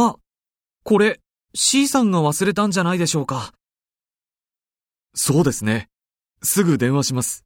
あ、これ、C さんが忘れたんじゃないでしょうか。そうですね。すぐ電話します。